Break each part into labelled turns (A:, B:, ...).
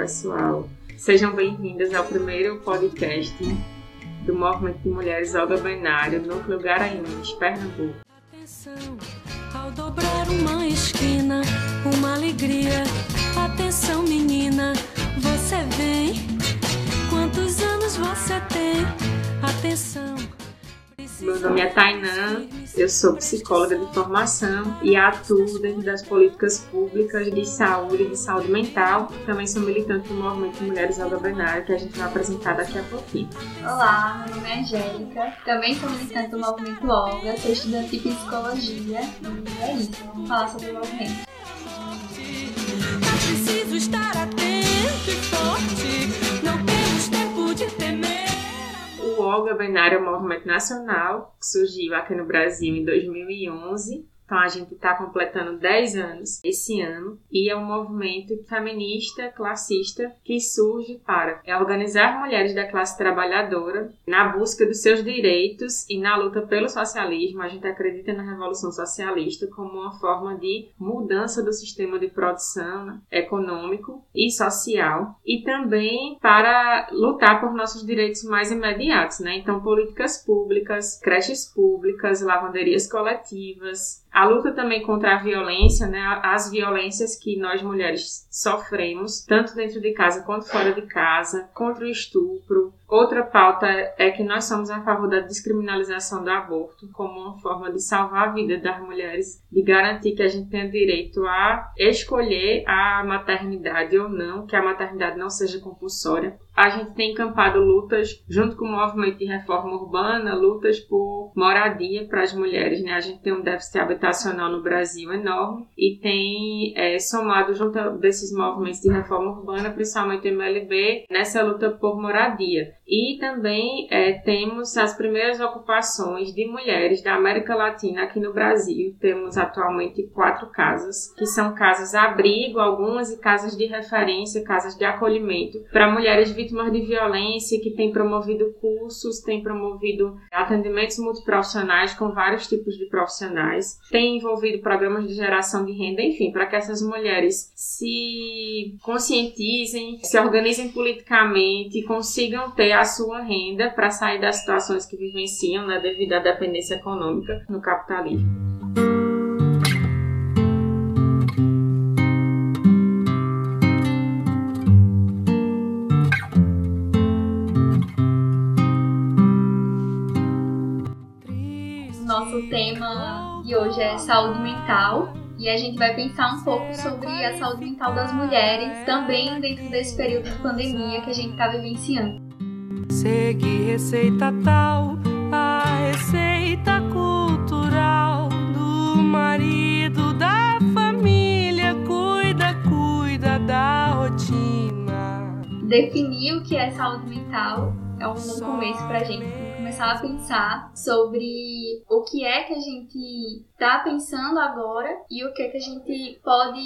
A: pessoal. Sejam bem-vindas ao primeiro podcast do Movimento de Mulheres Olga Benário, Núcleo Garanhuns, Pernambuco.
B: Atenção, ao dobrar uma esquina, uma alegria. Atenção, menina, você vem. Quantos anos você tem? Atenção.
A: Meu nome é Tainã, eu sou psicóloga de formação e atuo dentro das políticas públicas de saúde e de saúde mental. Também sou militante do Movimento Mulheres Olga Benário, que a gente vai apresentar daqui a pouquinho.
C: Olá, meu nome é Angélica, também sou militante do Movimento Olga, sou estudante de psicologia e é isso, vamos falar sobre o movimento.
A: O Benário é um movimento nacional que surgiu aqui no Brasil em 2011. Então a gente está completando 10 anos esse ano e é um movimento feminista, classista que surge para organizar mulheres da classe trabalhadora na busca dos seus direitos e na luta pelo socialismo. A gente acredita na revolução socialista como uma forma de mudança do sistema de produção econômico e social e também para lutar por nossos direitos mais imediatos, né? Então políticas públicas, creches públicas, lavanderias coletivas, a luta também contra a violência, né, as violências que nós mulheres sofremos, tanto dentro de casa quanto fora de casa, contra o estupro. Outra pauta é que nós somos a favor da descriminalização do aborto como uma forma de salvar a vida das mulheres, de garantir que a gente tenha direito a escolher a maternidade ou não, que a maternidade não seja compulsória. A gente tem encampado lutas junto com o movimento de reforma urbana, lutas por moradia para as mulheres, né? A gente tem um déficit habitacional no Brasil enorme e tem é, somado junto desses movimentos de reforma urbana, principalmente o MLB, nessa luta por moradia. E também é, temos as primeiras ocupações de mulheres da América Latina aqui no Brasil. Temos atualmente quatro casas, que são casas abrigo, algumas e casas de referência, casas de acolhimento para mulheres vítimas de violência, que tem promovido cursos, tem promovido atendimentos multiprofissionais com vários tipos de profissionais, tem envolvido programas de geração de renda, enfim, para que essas mulheres se conscientizem, se organizem politicamente, consigam ter a sua renda para sair das situações que vivenciam né, devido à dependência econômica no capitalismo.
C: Nosso tema de hoje é saúde mental. E a gente vai pensar um pouco sobre a saúde mental das mulheres, também dentro desse período de pandemia que a gente está vivenciando.
B: Segue receita tal, a receita cultural do marido da família. Cuida, cuida da rotina.
C: Definir o que é saúde mental é um bom começo pra gente começar a pensar sobre o que é que a gente está pensando agora e o que é que a gente pode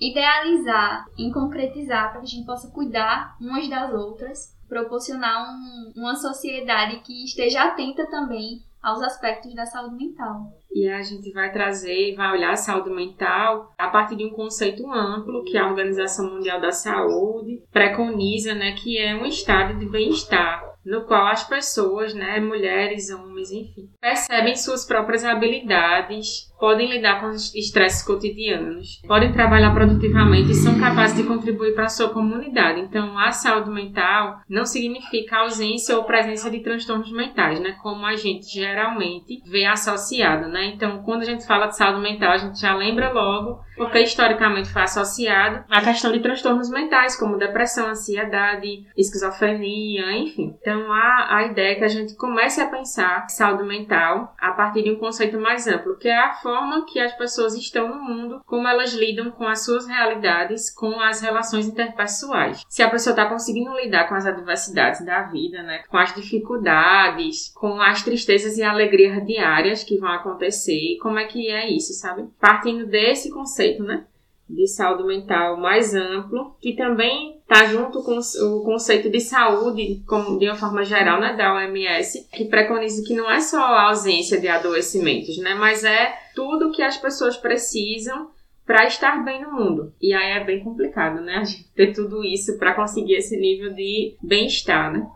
C: idealizar, em concretizar, para que a gente possa cuidar umas das outras, proporcionar um, uma sociedade que esteja atenta também aos aspectos da saúde mental.
A: E a gente vai trazer vai olhar a saúde mental a partir de um conceito amplo que a Organização Mundial da Saúde preconiza, né, que é um estado de bem-estar no qual as pessoas, né, mulheres, homens, enfim, percebem suas próprias habilidades, podem lidar com os estresses cotidianos, podem trabalhar produtivamente e são capazes de contribuir para a sua comunidade. Então, a saúde mental não significa ausência ou presença de transtornos mentais, né, como a gente geralmente vê associado, né? Então, quando a gente fala de saúde mental, a gente já lembra logo, porque historicamente foi associado à questão de transtornos mentais, como depressão, ansiedade, esquizofrenia, enfim. Então, a, a ideia é que a gente comece a pensar saúde mental a partir de um conceito mais amplo, que é a forma que as pessoas estão no mundo, como elas lidam com as suas realidades, com as relações interpessoais. Se a pessoa está conseguindo lidar com as adversidades da vida, né, com as dificuldades, com as tristezas e alegrias diárias que vão acontecer, como é que é isso, sabe? Partindo desse conceito, né? de saúde mental mais amplo, que também está junto com o conceito de saúde, como de uma forma geral, né, da OMS, que preconiza que não é só a ausência de adoecimentos, né, mas é tudo que as pessoas precisam para estar bem no mundo. E aí é bem complicado, né? A gente ter tudo isso para conseguir esse nível de bem-estar, né?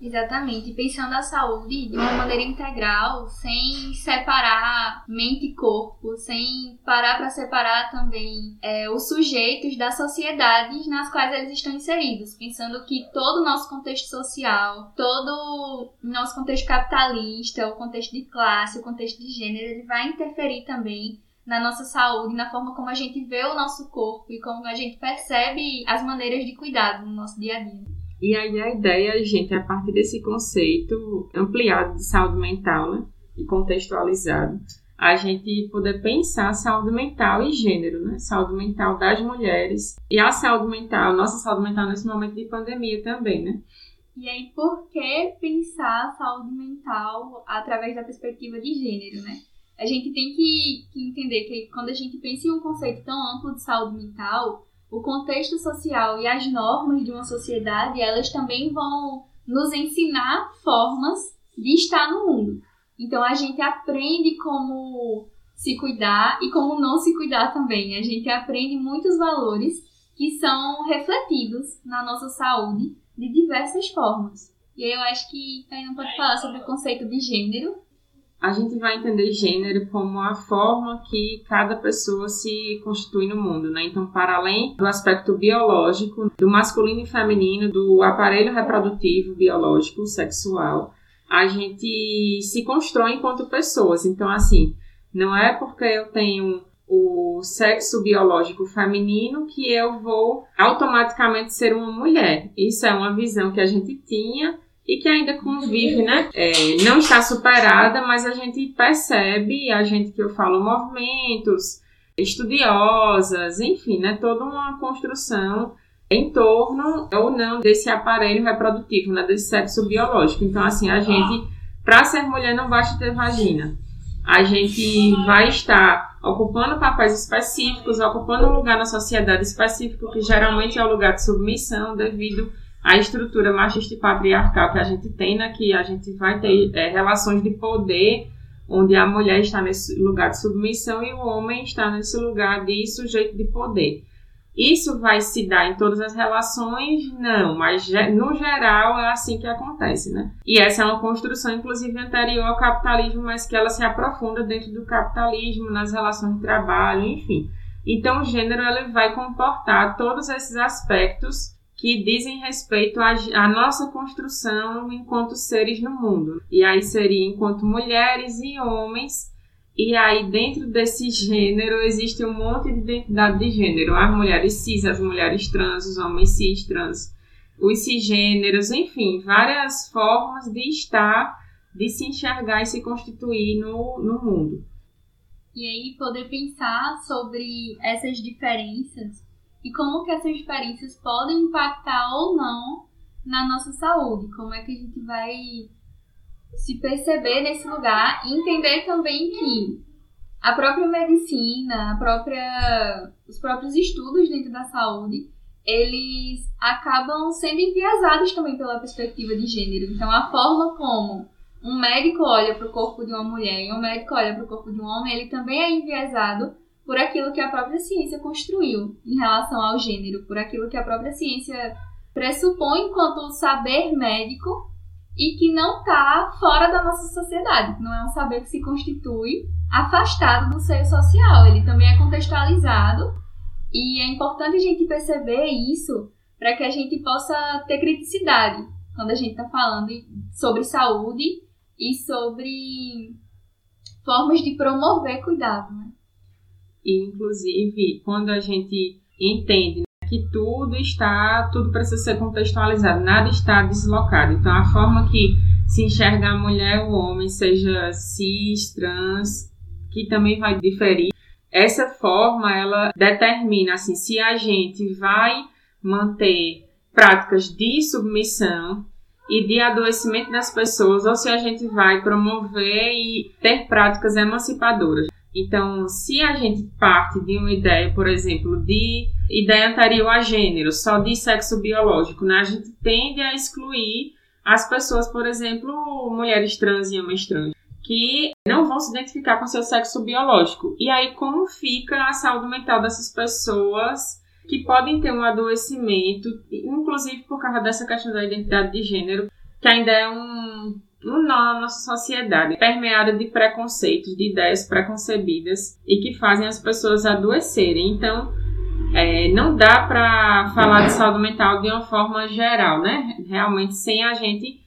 C: Exatamente, pensando a saúde de uma maneira integral, sem separar mente e corpo, sem parar para separar também é, os sujeitos das sociedades nas quais eles estão inseridos, pensando que todo o nosso contexto social, todo o nosso contexto capitalista, o contexto de classe, o contexto de gênero, ele vai interferir também na nossa saúde, na forma como a gente vê o nosso corpo e como a gente percebe as maneiras de cuidado no nosso dia a dia.
A: E aí a ideia, gente, é a partir desse conceito ampliado de saúde mental, né? E contextualizado, a gente poder pensar saúde mental e gênero, né? Saúde mental das mulheres e a saúde mental, nossa saúde mental nesse momento de pandemia também, né?
C: E aí, por que pensar saúde mental através da perspectiva de gênero, né? A gente tem que, que entender que quando a gente pensa em um conceito tão amplo de saúde mental, o contexto social e as normas de uma sociedade, elas também vão nos ensinar formas de estar no mundo. Então a gente aprende como se cuidar e como não se cuidar também. A gente aprende muitos valores que são refletidos na nossa saúde de diversas formas. E aí eu acho que a não pode falar sobre o conceito de gênero,
A: a gente vai entender gênero como a forma que cada pessoa se constitui no mundo, né? Então, para além do aspecto biológico, do masculino e feminino, do aparelho reprodutivo biológico, sexual, a gente se constrói enquanto pessoas. Então, assim, não é porque eu tenho o sexo biológico feminino que eu vou automaticamente ser uma mulher. Isso é uma visão que a gente tinha e que ainda convive, né? É, não está superada, mas a gente percebe, a gente que eu falo, movimentos, estudiosas, enfim, né? Toda uma construção em torno ou não desse aparelho reprodutivo, né? Desse sexo biológico. Então, assim, a gente, para ser mulher, não basta ter vagina. A gente vai estar ocupando papéis específicos, ocupando um lugar na sociedade específico, que geralmente é o lugar de submissão, devido a estrutura machista e patriarcal que a gente tem, né, que a gente vai ter é, relações de poder, onde a mulher está nesse lugar de submissão e o homem está nesse lugar de sujeito de poder. Isso vai se dar em todas as relações? Não, mas no geral é assim que acontece, né? E essa é uma construção, inclusive, anterior ao capitalismo, mas que ela se aprofunda dentro do capitalismo, nas relações de trabalho, enfim. Então, o gênero ele vai comportar todos esses aspectos que dizem respeito à, nossa construção enquanto seres no mundo. E aí seria enquanto mulheres e homens. E aí, dentro desse gênero, existe um monte de identidade de gênero. As mulheres cis, as mulheres trans, os homens cis, trans, os cisgêneros, enfim, várias formas de estar, de se enxergar e se constituir no, no mundo.
C: E aí, poder pensar sobre essas diferenças e como que essas diferenças podem impactar ou não na nossa saúde, como é que a gente vai se perceber nesse lugar e entender também que a própria medicina, a própria, os próprios estudos dentro da saúde, eles acabam sendo enviesados também pela perspectiva de gênero. Então, a forma como um médico olha para o corpo de uma mulher e um médico olha para o corpo de um homem, ele também é enviesado por aquilo que a própria ciência construiu em relação ao gênero, por aquilo que a própria ciência pressupõe enquanto saber médico e que não está fora da nossa sociedade, não é um saber que se constitui afastado do seio social, ele também é contextualizado e é importante a gente perceber isso para que a gente possa ter criticidade quando a gente está falando sobre saúde e sobre formas de promover cuidado, né?
A: E, inclusive, quando a gente entende que tudo está, tudo precisa ser contextualizado, nada está deslocado. Então, a forma que se enxerga a mulher ou o homem, seja cis, trans, que também vai diferir, essa forma ela determina assim, se a gente vai manter práticas de submissão e de adoecimento das pessoas ou se a gente vai promover e ter práticas emancipadoras. Então, se a gente parte de uma ideia, por exemplo, de ideia anterior a gênero, só de sexo biológico, né? A gente tende a excluir as pessoas, por exemplo, mulheres trans e homens trans, que não vão se identificar com seu sexo biológico. E aí, como fica a saúde mental dessas pessoas que podem ter um adoecimento, inclusive por causa dessa questão da identidade de gênero, que ainda é um, na nossa sociedade, permeada de preconceitos, de ideias preconcebidas e que fazem as pessoas adoecerem. Então, é, não dá para falar de saúde mental de uma forma geral, né? Realmente sem a gente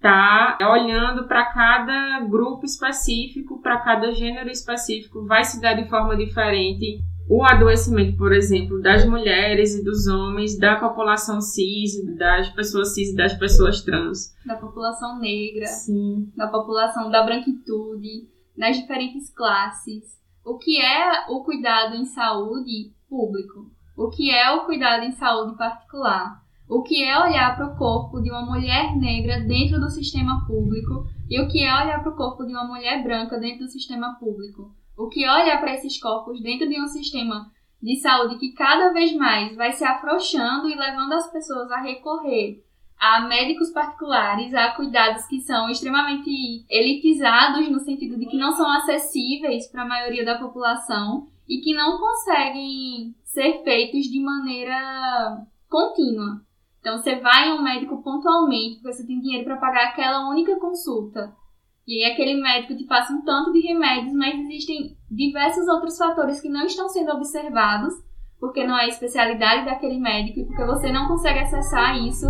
A: tá olhando para cada grupo específico, para cada gênero específico, vai se dar de forma diferente o adoecimento, por exemplo, das mulheres e dos homens, da população cis, das pessoas cis e das pessoas trans.
C: Da população negra,
A: Sim.
C: da população da branquitude, nas diferentes classes. O que é o cuidado em saúde público? O que é o cuidado em saúde particular? O que é olhar para o corpo de uma mulher negra dentro do sistema público e o que é olhar para o corpo de uma mulher branca dentro do sistema público? O que olhar para esses corpos dentro de um sistema de saúde que cada vez mais vai se afrouxando e levando as pessoas a recorrer a médicos particulares, a cuidados que são extremamente elitizados no sentido de que não são acessíveis para a maioria da população e que não conseguem ser feitos de maneira contínua. Então você vai a um médico pontualmente, porque você tem dinheiro para pagar aquela única consulta. E aí aquele médico te passa um tanto de remédios, mas existem diversos outros fatores que não estão sendo observados, porque não é especialidade daquele médico e porque você não consegue acessar isso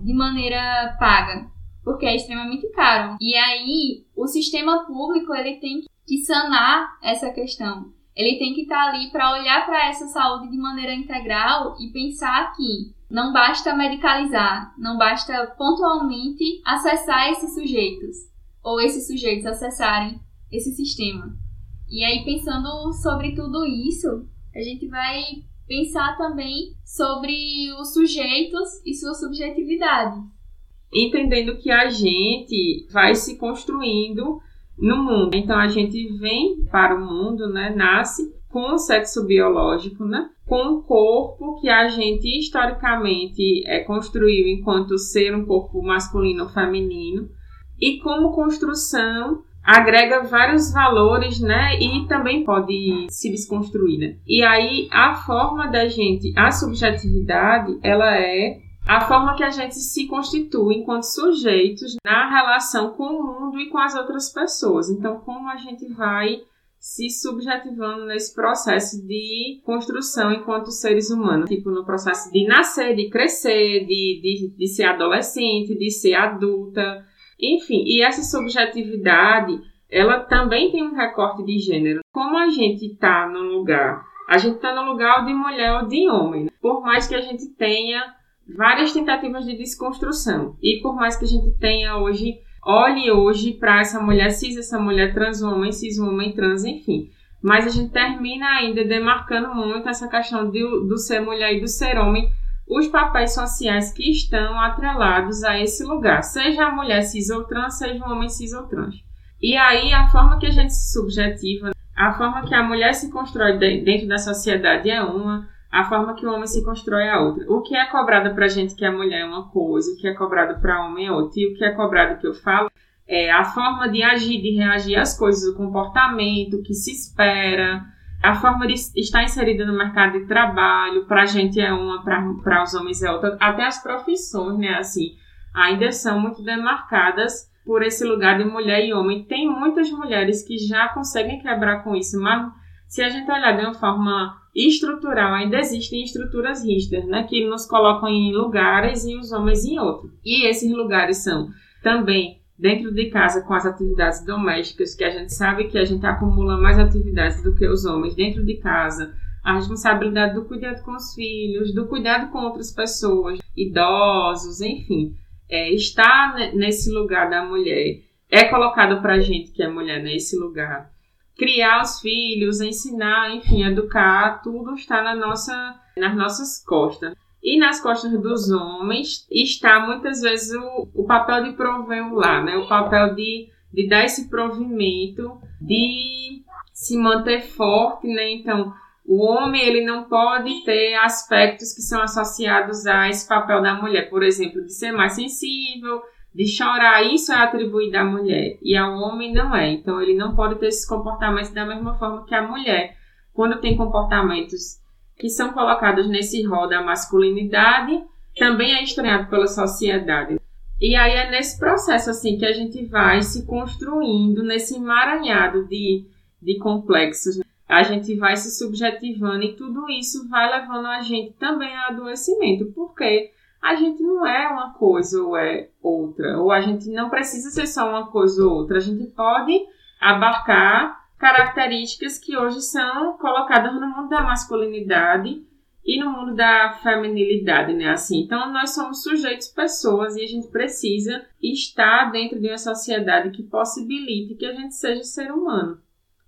C: de maneira paga, porque é extremamente caro. E aí o sistema público ele tem que sanar essa questão. Ele tem que estar ali para olhar para essa saúde de maneira integral e pensar que não basta medicalizar, não basta pontualmente acessar esses sujeitos, ou esses sujeitos acessarem esse sistema. E aí, pensando sobre tudo isso, a gente vai pensar também sobre os sujeitos e sua subjetividade.
A: Entendendo que a gente vai se construindo no mundo. Então a gente vem para o mundo, né? Nasce com o sexo biológico, né? Com um corpo que a gente historicamente é, construiu enquanto ser um corpo masculino ou feminino. E como construção agrega vários valores, né? E também pode se desconstruir, né? E aí a forma da gente, a subjetividade, ela é a forma que a gente se constitui enquanto sujeitos na relação com o mundo e com as outras pessoas. Então, como a gente vai se subjetivando nesse processo de construção enquanto seres humanos, tipo no processo de nascer, de crescer, de, de, de ser adolescente, de ser adulta, enfim. E essa subjetividade, ela também tem um recorte de gênero. Como a gente está no lugar, a gente está no lugar de mulher ou de homem. Por mais que a gente tenha várias tentativas de desconstrução. E por mais que a gente tenha hoje, olhe hoje para essa mulher cis, essa mulher trans, homem cis, homem trans, enfim. Mas a gente termina ainda demarcando muito essa questão do, do ser mulher e do ser homem, os papéis sociais que estão atrelados a esse lugar, seja a mulher cis ou trans, seja um homem cis ou trans. E aí a forma que a gente se subjetiva, a forma que a mulher se constrói dentro da sociedade é uma, a forma que o homem se constrói é outra. O que é cobrado pra gente que a mulher é uma coisa, o que é cobrado pra homem é outra. E o que é cobrado que eu falo é a forma de agir, de reagir às coisas, o comportamento que se espera, a forma de estar inserida no mercado de trabalho, pra gente é uma, para os homens é outra. Até as profissões, né, assim, ainda são muito demarcadas por esse lugar de mulher e homem. Tem muitas mulheres que já conseguem quebrar com isso, mas se a gente olhar de uma forma estrutural, ainda existem estruturas rígidas, né, que nos colocam em lugares e os homens em outros. E esses lugares são também dentro de casa com as atividades domésticas, que a gente sabe que a gente acumula mais atividades do que os homens dentro de casa, a responsabilidade do cuidado com os filhos, do cuidado com outras pessoas, idosos, enfim, é, nesse lugar da mulher é colocado para a gente que é mulher nesse lugar criar os filhos, ensinar, enfim, educar, tudo está na nossa, nas nossas costas. E nas costas dos homens está muitas vezes o, o papel de prover o lar, né? o papel de, de dar esse provimento, de se manter forte, né? Então, o homem ele não pode ter aspectos que são associados a esse papel da mulher, por exemplo, de ser mais sensível, de chorar, isso é atribuído à mulher e ao homem não é. Então ele não pode ter esses comportamentos da mesma forma que a mulher. Quando tem comportamentos que são colocados nesse rol da masculinidade, também é estranhado pela sociedade. E aí é nesse processo assim que a gente vai se construindo nesse emaranhado de, de complexos. A gente vai se subjetivando e tudo isso vai levando a gente também a adoecimento, porque a gente não é uma coisa ou é outra, ou a gente não precisa ser só uma coisa ou outra, a gente pode abarcar características que hoje são colocadas no mundo da masculinidade e no mundo da feminilidade, né? Assim, então nós somos sujeitos, pessoas, e a gente precisa estar dentro de uma sociedade que possibilite que a gente seja ser humano,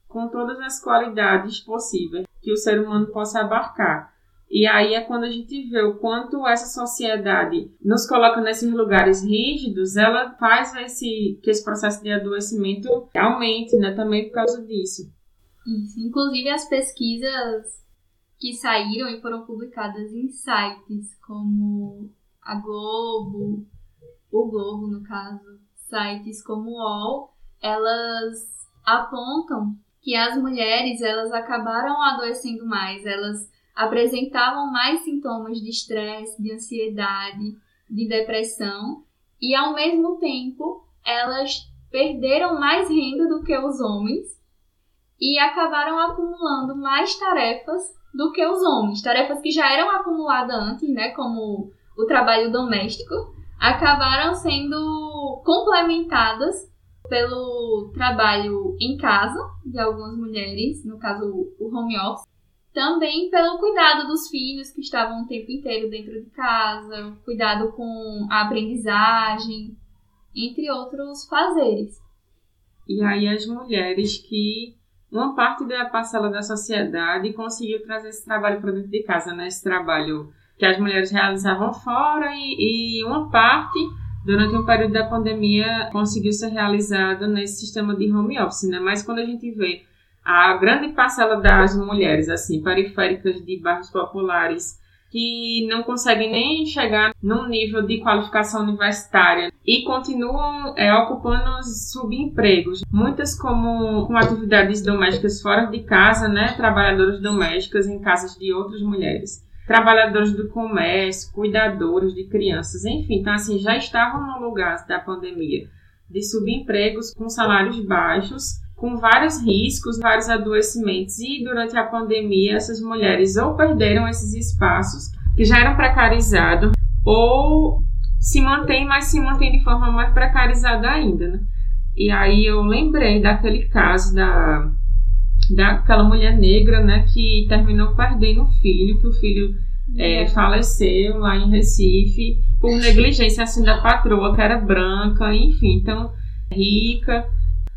A: com todas as qualidades possíveis que o ser humano possa abarcar. E aí é quando a gente vê o quanto essa sociedade nos coloca nesses lugares rígidos, ela faz esse, que esse processo de adoecimento aumente, né? Também por causa disso.
C: Isso. Inclusive as pesquisas que saíram e foram publicadas em sites como a Globo, o Globo no caso, sites como o UOL, elas apontam que as mulheres elas acabaram adoecendo mais, elas apresentavam mais sintomas de estresse, de ansiedade, de depressão e ao mesmo tempo elas perderam mais renda do que os homens e acabaram acumulando mais tarefas do que os homens. Tarefas que já eram acumuladas antes, né, como o trabalho doméstico, acabaram sendo complementadas pelo trabalho em casa de algumas mulheres, no caso o home office, também pelo cuidado dos filhos que estavam o tempo inteiro dentro de casa, cuidado com a aprendizagem, entre outros fazeres.
A: E aí as mulheres que uma parte da parcela da sociedade conseguiu trazer esse trabalho para dentro de casa, né? Esse trabalho que as mulheres realizavam fora e, e uma parte durante o período da pandemia conseguiu ser realizado nesse sistema de home office, né? Mas quando a gente vê a grande parcela das mulheres assim periféricas de bairros populares que não conseguem nem chegar num nível de qualificação universitária e continuam é, ocupando subempregos, muitas como com atividades domésticas fora de casa, né, trabalhadoras domésticas em casas de outras mulheres, trabalhadores do comércio, cuidadores de crianças, enfim, então assim já estavam no lugar da pandemia de subempregos com salários baixos com vários riscos, vários adoecimentos, e durante a pandemia essas mulheres ou perderam esses espaços que já eram precarizados, ou se mantêm, mas se mantêm de forma mais precarizada ainda, né? E aí eu lembrei daquele caso da daquela mulher negra, né, que terminou perdendo o filho, que o filho é, faleceu lá em Recife por negligência assim da patroa, que era branca, enfim, então rica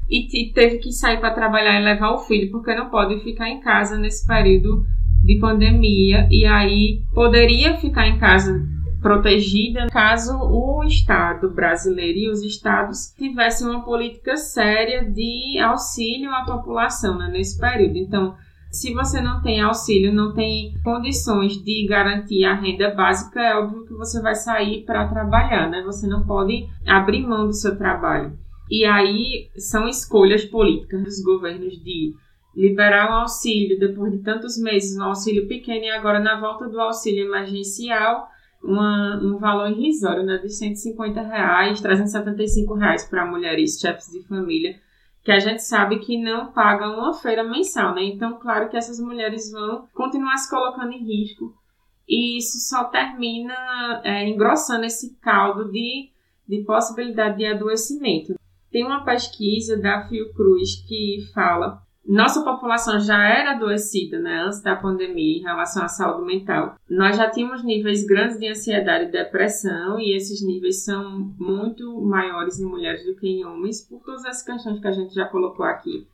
A: e teve que sair para trabalhar e levar o filho, porque não pode ficar em casa nesse período de pandemia. E aí poderia ficar em casa protegida caso o Estado brasileiro e os estados tivessem uma política séria de auxílio à população né, nesse período. Então, se você não tem auxílio, não tem condições de garantir a renda básica, é óbvio que você vai sair para trabalhar, né? Você não pode abrir mão do seu trabalho. E aí são escolhas políticas dos governos de liberar um auxílio depois de tantos meses, um auxílio pequeno, e agora na volta do auxílio emergencial, uma, um valor irrisório, né, de 150 reais, 375 reais para mulheres, chefes de família, que a gente sabe que não pagam uma feira mensal, né? Então, claro que essas mulheres vão continuar se colocando em risco e isso só termina é, engrossando esse caldo de, de possibilidade de adoecimento. Tem uma pesquisa da Fiocruz que fala nossa população já era adoecida né, antes da pandemia em relação à saúde mental. Nós já tínhamos níveis grandes de ansiedade e depressão, e esses níveis são muito maiores em mulheres do que em homens, por todas as questões que a gente já colocou aqui.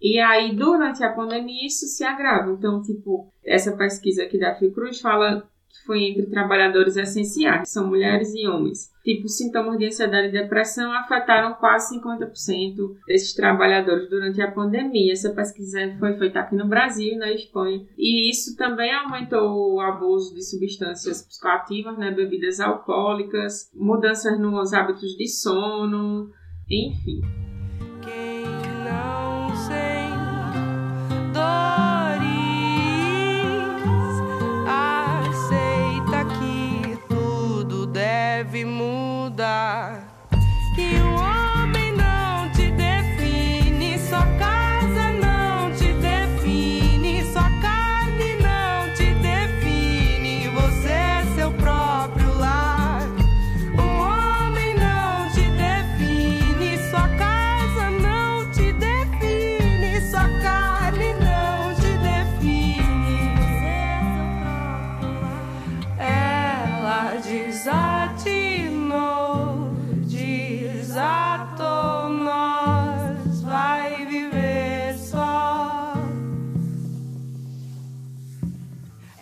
A: E aí, durante a pandemia, isso se agrava. Então, tipo, essa pesquisa aqui da Fiocruz fala foi entre trabalhadores essenciais, que são mulheres e homens. Tipo, sintomas de ansiedade e depressão afetaram quase 50% desses trabalhadores durante a pandemia. Essa pesquisa foi feita aqui no Brasil e na Espanha. E isso também aumentou o abuso de substâncias psicoativas, né, bebidas alcoólicas, mudanças nos hábitos de sono, enfim. deve mudar.